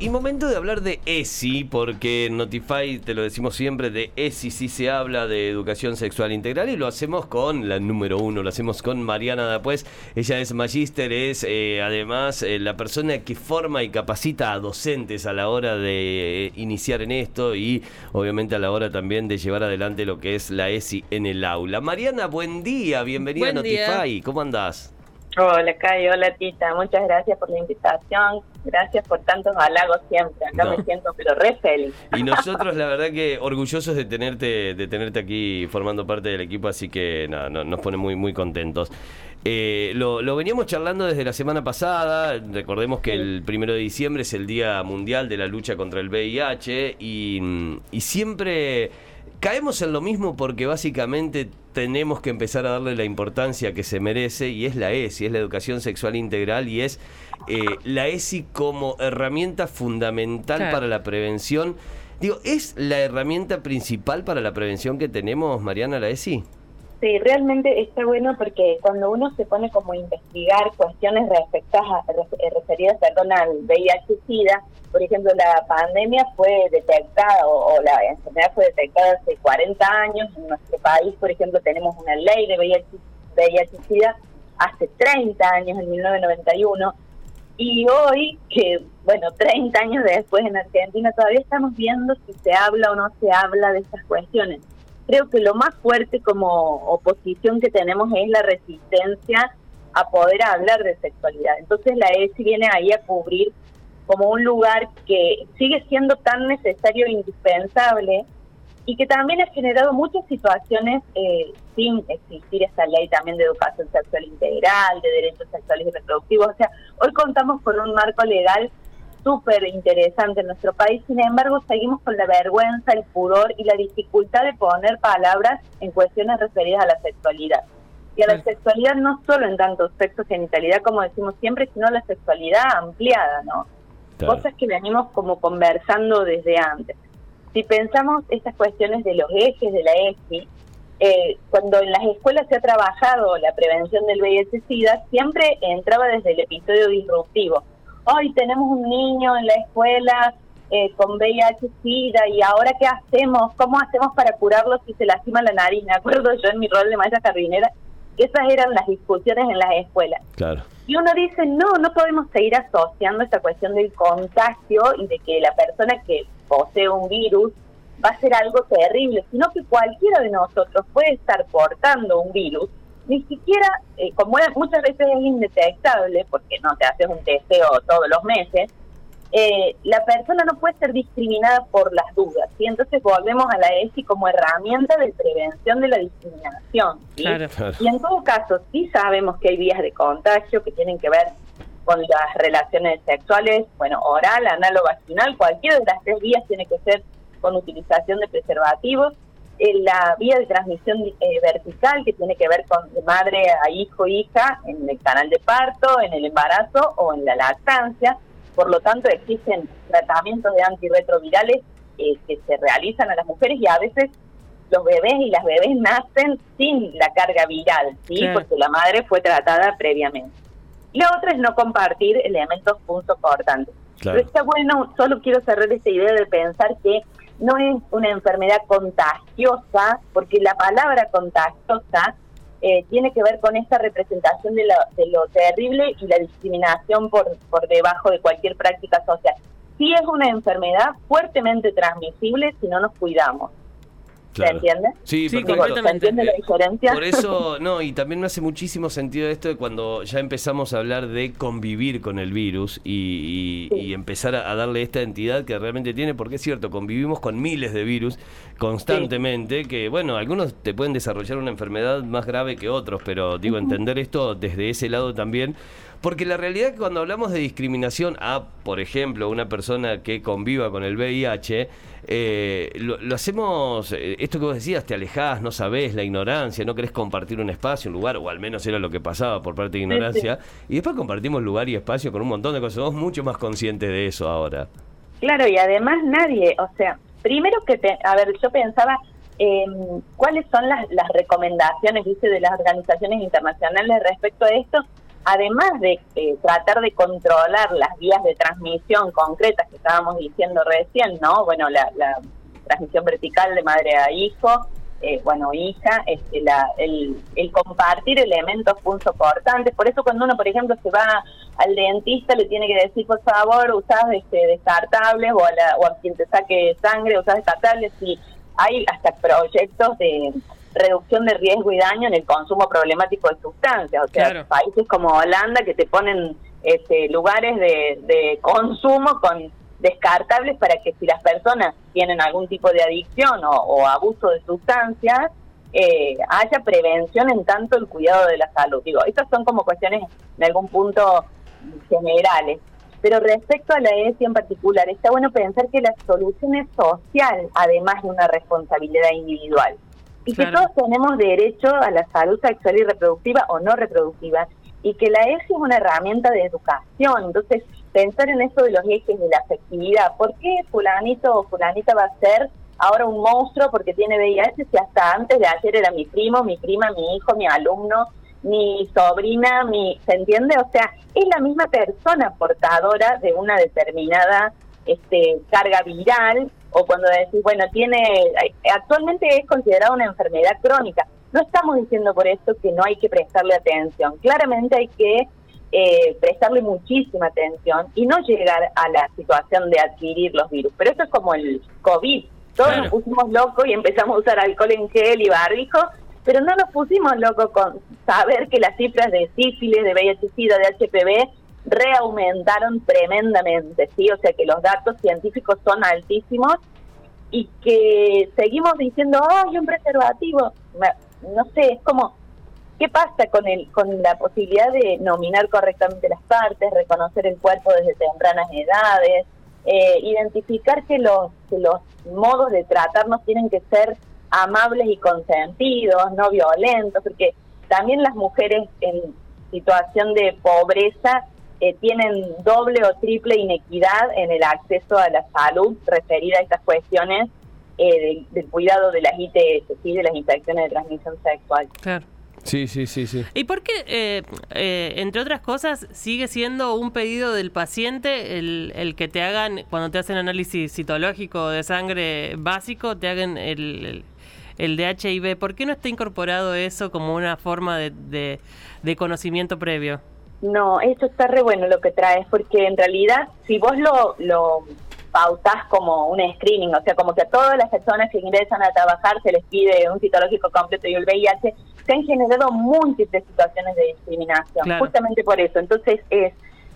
Y momento de hablar de ESI, porque en Notify, te lo decimos siempre, de ESI sí se habla de educación sexual integral y lo hacemos con la número uno, lo hacemos con Mariana Dapuez. Ella es magíster, es eh, además eh, la persona que forma y capacita a docentes a la hora de eh, iniciar en esto y obviamente a la hora también de llevar adelante lo que es la ESI en el aula. Mariana, buen día, bienvenida a Notify, ¿cómo andás? Hola, Kai, hola, Tita. Muchas gracias por la invitación. Gracias por tantos halagos siempre. Acá me siento pero re feliz. Y nosotros, la verdad que orgullosos de tenerte de tenerte aquí formando parte del equipo, así que nada, nos pone muy, muy contentos. Eh, lo, lo, veníamos charlando desde la semana pasada. Recordemos que el primero de diciembre es el Día Mundial de la Lucha contra el VIH y, y siempre caemos en lo mismo porque básicamente tenemos que empezar a darle la importancia que se merece y es la ESI, es la educación sexual integral y es eh, la ESI como herramienta fundamental para la prevención. Digo, ¿es la herramienta principal para la prevención que tenemos, Mariana, la ESI? Sí, realmente está bueno porque cuando uno se pone como a investigar cuestiones respectas eh, referidas perdón, al VIH-Sida, por ejemplo, la pandemia fue detectada o, la enfermedad fue detectada hace 40 años. En nuestro país, por ejemplo, tenemos una ley de VIH-Sida hace 30 años, en 1991. Y hoy, que bueno, 30 años después en Argentina, todavía estamos viendo si se habla o no se habla de estas cuestiones creo que lo más fuerte como oposición que tenemos es la resistencia a poder hablar de sexualidad. Entonces la ESI viene ahí a cubrir como un lugar que sigue siendo tan necesario e indispensable y que también ha generado muchas situaciones eh, sin existir esta ley también de educación sexual integral, de derechos sexuales y reproductivos. O sea, hoy contamos con un marco legal súper interesante en nuestro país, sin embargo seguimos con la vergüenza, el pudor y la dificultad de poner palabras en cuestiones referidas a la sexualidad. Y a la sexualidad no solo en tanto sexo, genitalidad, como decimos siempre, sino la sexualidad ampliada, ¿no? Cosas que venimos como conversando desde antes. Si pensamos estas cuestiones de los ejes de la ESI, eh, cuando en las escuelas se ha trabajado la prevención del VIH-Sida, siempre entraba desde el episodio disruptivo hoy tenemos un niño en la escuela eh, con VIH-Sida y ahora qué hacemos, cómo hacemos para curarlo si se lastima la nariz. Me acuerdo yo en mi rol de maestra jardinera, esas eran las discusiones en las escuelas. Claro. Y uno dice, no, no podemos seguir asociando esta cuestión del contagio y de que la persona que posee un virus va a ser algo terrible, sino que cualquiera de nosotros puede estar portando un virus ni siquiera, eh, como muchas veces es indetectable, porque no te haces un testeo todos los meses, eh, la persona no puede ser discriminada por las dudas. y Entonces volvemos a la ESI como herramienta de prevención de la discriminación. Y en todo caso, sí sabemos que hay vías de contagio que tienen que ver con las relaciones sexuales, bueno, oral, anal o vaginal, cualquiera de las tres vías tiene que ser con utilización de preservativos la vía de transmisión eh, vertical que tiene que ver con de madre a hijo, hija, en el canal de parto, en el embarazo o en la lactancia. Por lo tanto, existen tratamientos de antirretrovirales eh, que se realizan a las mujeres y a veces los bebés y las bebés nacen sin la carga viral, ¿sí? Porque la madre fue tratada previamente. Y la otra es no compartir elementos punzocortantes. Pero está bueno, solo quiero cerrar esta idea de pensar que no es una enfermedad contagiosa, porque la palabra contagiosa eh, tiene que ver con esta representación de lo, de lo terrible y la discriminación por, por debajo de cualquier práctica social. Sí es una enfermedad fuertemente transmisible si no nos cuidamos. ¿Se entiende? Sí, ¿Se entiende la diferencia? Por eso, no, y también me hace muchísimo sentido esto de cuando ya empezamos a hablar de convivir con el virus y, empezar a, darle esta entidad que realmente tiene, porque es cierto, convivimos con miles de virus constantemente, que bueno, algunos te pueden desarrollar una enfermedad más grave que otros, pero digo, entender esto desde ese lado también porque la realidad es que cuando hablamos de discriminación a, por ejemplo, una persona que conviva con el VIH, eh, lo, hacemos, eh, esto que vos decías, te alejás, no sabés, la ignorancia, no querés compartir un espacio, un lugar, o al menos era lo que pasaba por parte de ignorancia, y después compartimos lugar y espacio con un montón de cosas, somos mucho más conscientes de eso ahora. Claro, y además nadie, o sea, primero que, te, a ver, yo pensaba, em, cuáles son las, las recomendaciones, dice, de las organizaciones internacionales respecto a esto, además de eh, tratar de controlar las vías de transmisión concretas que estábamos diciendo recién, ¿no? Bueno, la, transmisión vertical de madre a hijo, eh, bueno, hija, este, la, el, compartir elementos punzocortantes. Por eso cuando uno, por ejemplo, se va al dentista, le tiene que decir, por favor, usás este, descartables, o a, la, o a quien te saque sangre, usás descartables, y hay hasta proyectos de reducción de riesgo y daño en el consumo problemático de sustancias. O sea, países como Holanda que te ponen este, lugares de, consumo con descartables para que si las personas tienen algún tipo de adicción o, abuso de sustancias, eh, haya prevención en tanto el cuidado de la salud. Digo, estas son como cuestiones en algún punto generales. Pero respecto a la ESI en particular, está bueno pensar que la solución es social, además de una responsabilidad individual y que todos tenemos derecho a la salud sexual y reproductiva o no reproductiva y que la ESI es una herramienta de educación. Entonces, pensar en eso de los ejes de la afectividad, ¿por qué fulanito o fulanita va a ser ahora un monstruo porque tiene VIH si hasta antes de ayer era mi primo, mi prima, mi hijo, mi alumno, mi sobrina, mi, ¿se entiende? O sea, es la misma persona portadora de una determinada este, carga viral o cuando decís, bueno, tiene, actualmente es considerada una enfermedad crónica. No estamos diciendo por esto que no hay que prestarle atención. Claramente hay que eh, prestarle muchísima atención y no llegar a la situación de adquirir los virus. Pero eso es como el COVID. Todos nos pusimos locos y empezamos a usar alcohol en gel y barbijo, pero no nos pusimos locos con saber que las cifras de sífilis, de VIH-Sida, de HPV reaumentaron tremendamente, ¿sí? O sea que los datos científicos son altísimos y que seguimos diciendo, ¡ay, un preservativo! No sé, es como, ¿qué pasa con, el, con la posibilidad de nominar correctamente las partes, reconocer el cuerpo desde tempranas edades, eh, identificar que los, que los modos de tratarnos tienen que ser amables y consentidos, no violentos, porque también las mujeres en situación de pobreza eh, tienen doble o triple inequidad en el acceso a la salud referida a estas cuestiones eh, del, cuidado de las ITS, ¿sí? de las infecciones de transmisión sexual. Claro. Sí, sí, sí, sí. ¿Y por qué, eh, entre otras cosas, sigue siendo un pedido del paciente el, el, que te hagan, cuando te hacen análisis citológico de sangre básico, te hagan el, el, de HIV? ¿Por qué no está incorporado eso como una forma de, de conocimiento previo? No, eso está re bueno lo que traes, porque en realidad, si vos lo, lo pautás como un screening, o sea, como que a todas las personas que ingresan a trabajar se les pide un citológico completo y el VIH, se han generado múltiples situaciones de discriminación, justamente por eso. Entonces, es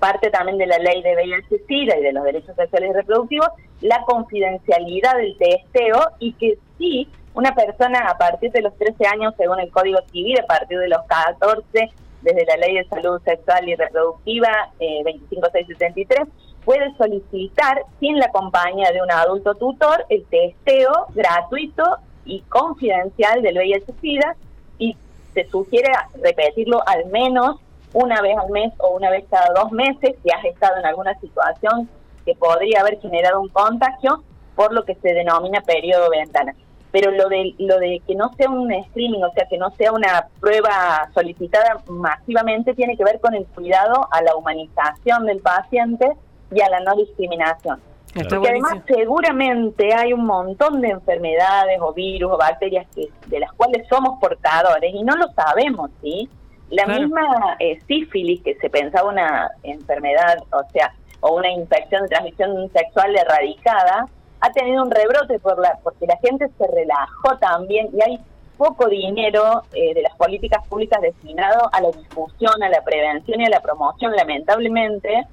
parte también de la ley de VIH-Sida y de los derechos sexuales y reproductivos, la confidencialidad del testeo y que sí, una persona a partir de los 13 años, según el Código Civil, a partir de los 14, desde la Ley de Salud Sexual y Reproductiva eh, 25673, puede solicitar, sin la compañía de un adulto tutor, el testeo gratuito y confidencial del VIH-Sida y se sugiere repetirlo al menos una vez al mes o una vez cada dos meses si has estado en alguna situación que podría haber generado un contagio por lo que se denomina periodo ventana pero lo de lo de que no sea un streaming, o sea, que no sea una prueba solicitada masivamente, tiene que ver con el cuidado a la humanización del paciente y a la no discriminación. Porque además seguramente hay un montón de enfermedades o virus o bacterias que, de las cuales somos portadores y no lo sabemos, ¿sí? La misma eh, sífilis, que se pensaba una enfermedad, o sea, o una infección de transmisión sexual erradicada, ha tenido un rebrote por la, porque la gente se relajó también y hay poco dinero eh, de las políticas públicas destinado a la discusión, a la prevención y a la promoción, lamentablemente,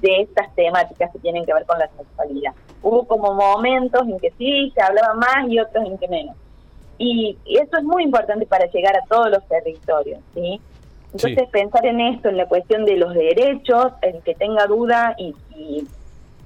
de estas temáticas que tienen que ver con la sexualidad. Hubo como momentos en que sí, se hablaba más y otros en que menos. Y, eso es muy importante para llegar a todos los territorios, ¿sí? Entonces pensar en esto, en la cuestión de los derechos, el que tenga duda y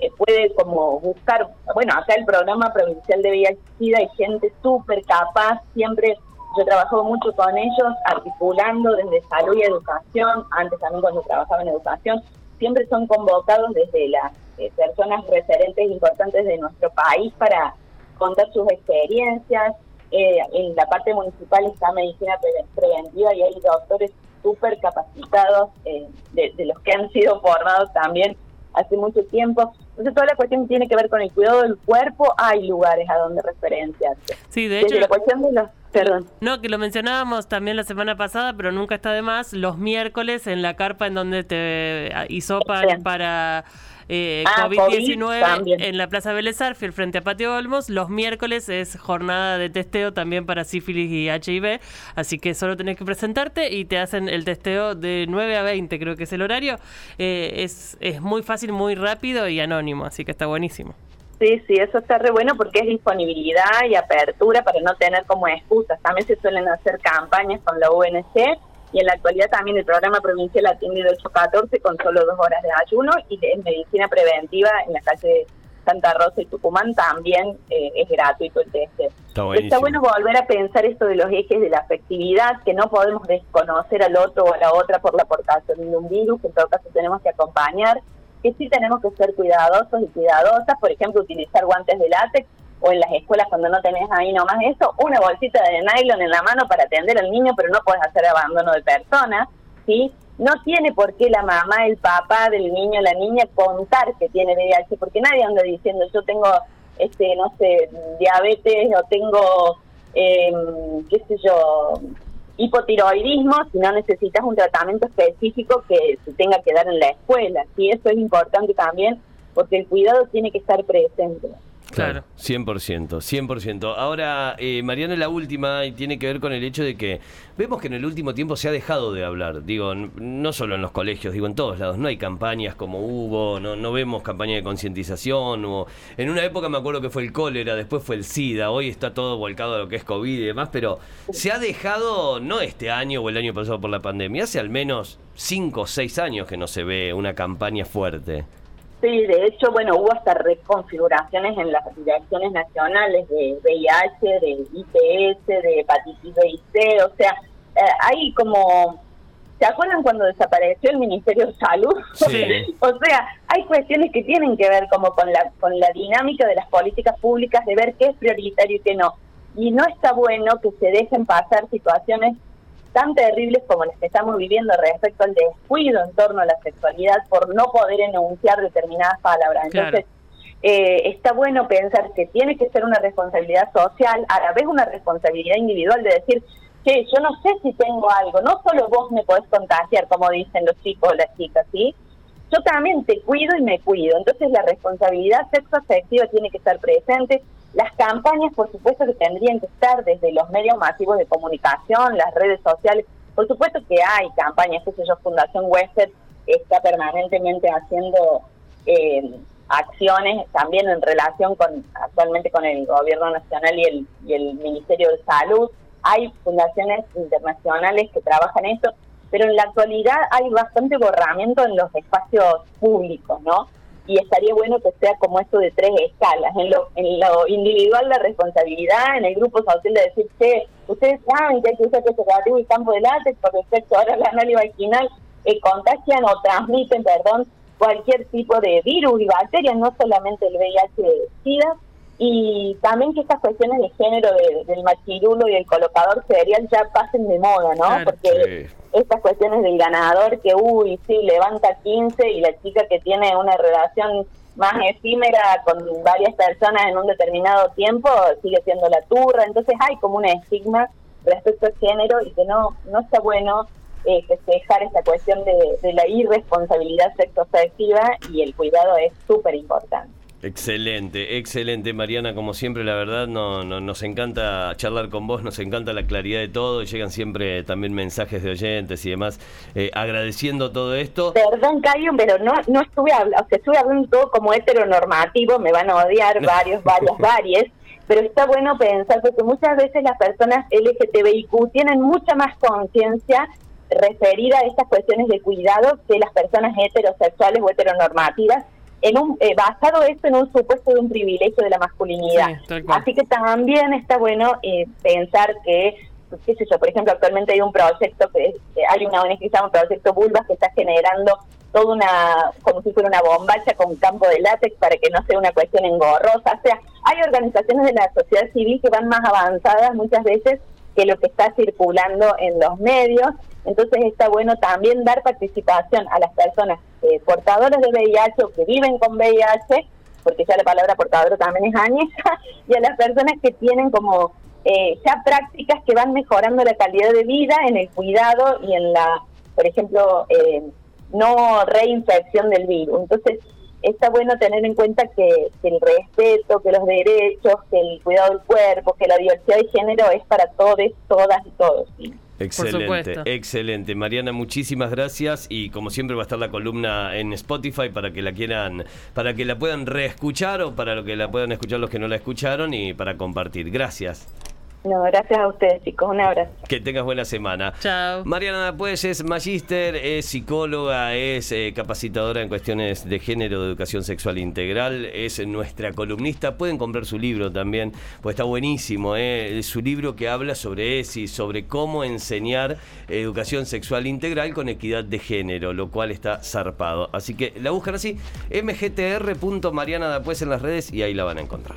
eh, puede como buscar, bueno, acá el programa provincial de VIH-Sida hay gente súper capaz, siempre yo trabajo mucho con ellos, articulando desde salud y educación, antes también cuando trabajaba en educación, siempre son convocados desde las eh, personas referentes importantes de nuestro país para contar sus experiencias. eh, en la parte municipal está medicina preventiva y hay doctores súper capacitados, eh, de, los que han sido formados también hace mucho tiempo. Entonces, toda la cuestión tiene que ver con el cuidado del cuerpo, hay lugares a donde referenciarse. Sí, de hecho. la cuestión de los. Perdón. No, que lo mencionábamos también la semana pasada, pero nunca está de más, los miércoles en la carpa en donde te hizo para eh, ah, COVID-19 en la Plaza Vélez frente a Patio Olmos. Los miércoles es jornada de testeo también para sífilis y HIV, así que solo tenés que presentarte y te hacen el testeo de 9 a 20, creo que es el horario. Eh, es, es muy fácil, muy rápido y anónimo, así que está buenísimo. Sí, sí, eso está re bueno porque es disponibilidad y apertura para no tener como excusas. También se suelen hacer campañas con la UNC y en la actualidad también el programa provincial atiende de 8 a 14 con solo dos horas de ayuno y en medicina preventiva en la calle Santa Rosa y Tucumán también eh, es gratuito el test. Está, bueno volver a pensar esto de los ejes de la afectividad, que no podemos desconocer al otro o a la otra por la aportación de un virus, que en todo caso tenemos que acompañar, que sí tenemos que ser cuidadosos y cuidadosas, por ejemplo, utilizar guantes de látex o en las escuelas cuando no tenés ahí nomás eso, una bolsita de nylon en la mano para atender al niño, pero no puedes hacer abandono de personas, ¿sí? No tiene por qué la mamá, el papá del niño, la niña contar que tiene VIH, porque nadie anda diciendo yo tengo, este, no sé, diabetes o tengo, eh, qué sé yo, hipotiroidismo, si no necesitas un tratamiento específico que se tenga que dar en la escuela. ¿sí? Eso es importante también, porque el cuidado tiene que estar presente. Claro. 100%, 100%. Ahora, eh, Mariana, la última y tiene que ver con el hecho de que vemos que en el último tiempo se ha dejado de hablar. Digo, no solo en los colegios, digo, en todos lados. No hay campañas como hubo, no, no vemos campaña de concientización. En una época me acuerdo que fue el cólera, después fue el SIDA, hoy está todo volcado a lo que es COVID y demás, pero se ha dejado, no este año o el año pasado por la pandemia, hace al menos 5 o 6 años que no se ve una campaña fuerte. Sí, de hecho, bueno, hubo hasta reconfiguraciones en las direcciones nacionales de VIH, de IPS, de hepatitis B y C, o sea, eh, hay como... ¿Se acuerdan cuando desapareció el Ministerio de Salud? Sí. o sea, hay cuestiones que tienen que ver como con la, con la dinámica de las políticas públicas, de ver qué es prioritario y qué no. Y no está bueno que se dejen pasar situaciones tan terribles como las que estamos viviendo respecto al descuido en torno a la sexualidad por no poder enunciar determinadas palabras. Entonces, eh, está bueno pensar que tiene que ser una responsabilidad social, a la vez una responsabilidad individual de decir, que yo no sé si tengo algo, no solo vos me podés contagiar, como dicen los chicos o las chicas, ¿sí? Yo también te cuido y me cuido. Entonces la responsabilidad sexoafectiva tiene que estar presente, las campañas, por supuesto, que tendrían que estar desde los medios masivos de comunicación, las redes sociales. Por supuesto que hay campañas, qué sé yo, Fundación Western está permanentemente haciendo eh, acciones también en relación con actualmente con el gobierno nacional y el, y el Ministerio de Salud. Hay fundaciones internacionales que trabajan esto, pero en la actualidad hay bastante borramiento en los espacios públicos, ¿no? Y estaría bueno que sea como esto de tres escalas. En lo, en lo individual la responsabilidad, en el grupo social de decir, que ustedes saben que hay que usar preservativo y campo de látex por respecto ahora la análisis vaginal, eh, contagian o transmiten, perdón, cualquier tipo de virus y bacterias, no solamente el VIH-Sida, y también que estas cuestiones de género del machirulo y el colocador serial ya pasen de moda, ¿no? Porque estas cuestiones del ganador que, uy, sí, levanta 15 y la chica que tiene una relación más efímera con varias personas en un determinado tiempo sigue siendo la turra, entonces hay como un estigma respecto al género y que no, no está bueno eh, dejar esta cuestión de, de la irresponsabilidad sexoafectiva y el cuidado es súper importante. Excelente, excelente Mariana, como siempre la verdad no, nos encanta charlar con vos, nos encanta la claridad de todo, llegan siempre también mensajes de oyentes y demás. Eh, agradeciendo todo esto. Perdón Cayo, pero no, no estuve hablando, o sea, estuve hablando todo como heteronormativo, me van a odiar varios, varios, varios, pero está bueno pensar porque muchas veces las personas LGTBIQ tienen mucha más conciencia referida a estas cuestiones de cuidado que las personas heterosexuales o heteronormativas en un, eh, basado esto en un supuesto de un privilegio de la masculinidad. Así que también está bueno eh, pensar que, qué sé yo, por ejemplo, actualmente hay un proyecto, que, hay una ONG que se llama Proyecto Bulbas que está generando toda una, como si fuera una bombacha con campo de látex para que no sea una cuestión engorrosa. O sea, hay organizaciones de la sociedad civil que van más avanzadas muchas veces que lo que está circulando en los medios. Entonces está bueno también dar participación a las personas eh, portadoras de VIH o que viven con VIH, porque ya la palabra portador también es añeja, y a las personas que tienen como eh, ya prácticas que van mejorando la calidad de vida en el cuidado y en la, por ejemplo, eh, no reinfección del virus. Entonces, está bueno tener en cuenta que, el respeto, que los derechos, que el cuidado del cuerpo, que la diversidad de género es para todos, todas y todos. Excelente, excelente. Mariana, muchísimas gracias y como siempre va a estar la columna en Spotify para que la quieran, para que la puedan reescuchar o para que la puedan escuchar los que no la escucharon y para compartir. Gracias. No, gracias a ustedes, chicos. Un abrazo. Que tengas buena semana. Chao. Mariana pues es magíster, es psicóloga, es eh, capacitadora en cuestiones de género, de educación sexual integral, es nuestra columnista. Pueden comprar su libro también, pues está buenísimo. Eh, su libro que habla sobre ESI, sobre cómo enseñar educación sexual integral con equidad de género, lo cual está zarpado. Así que la buscan así, mgtr.mariana en las redes y ahí la van a encontrar.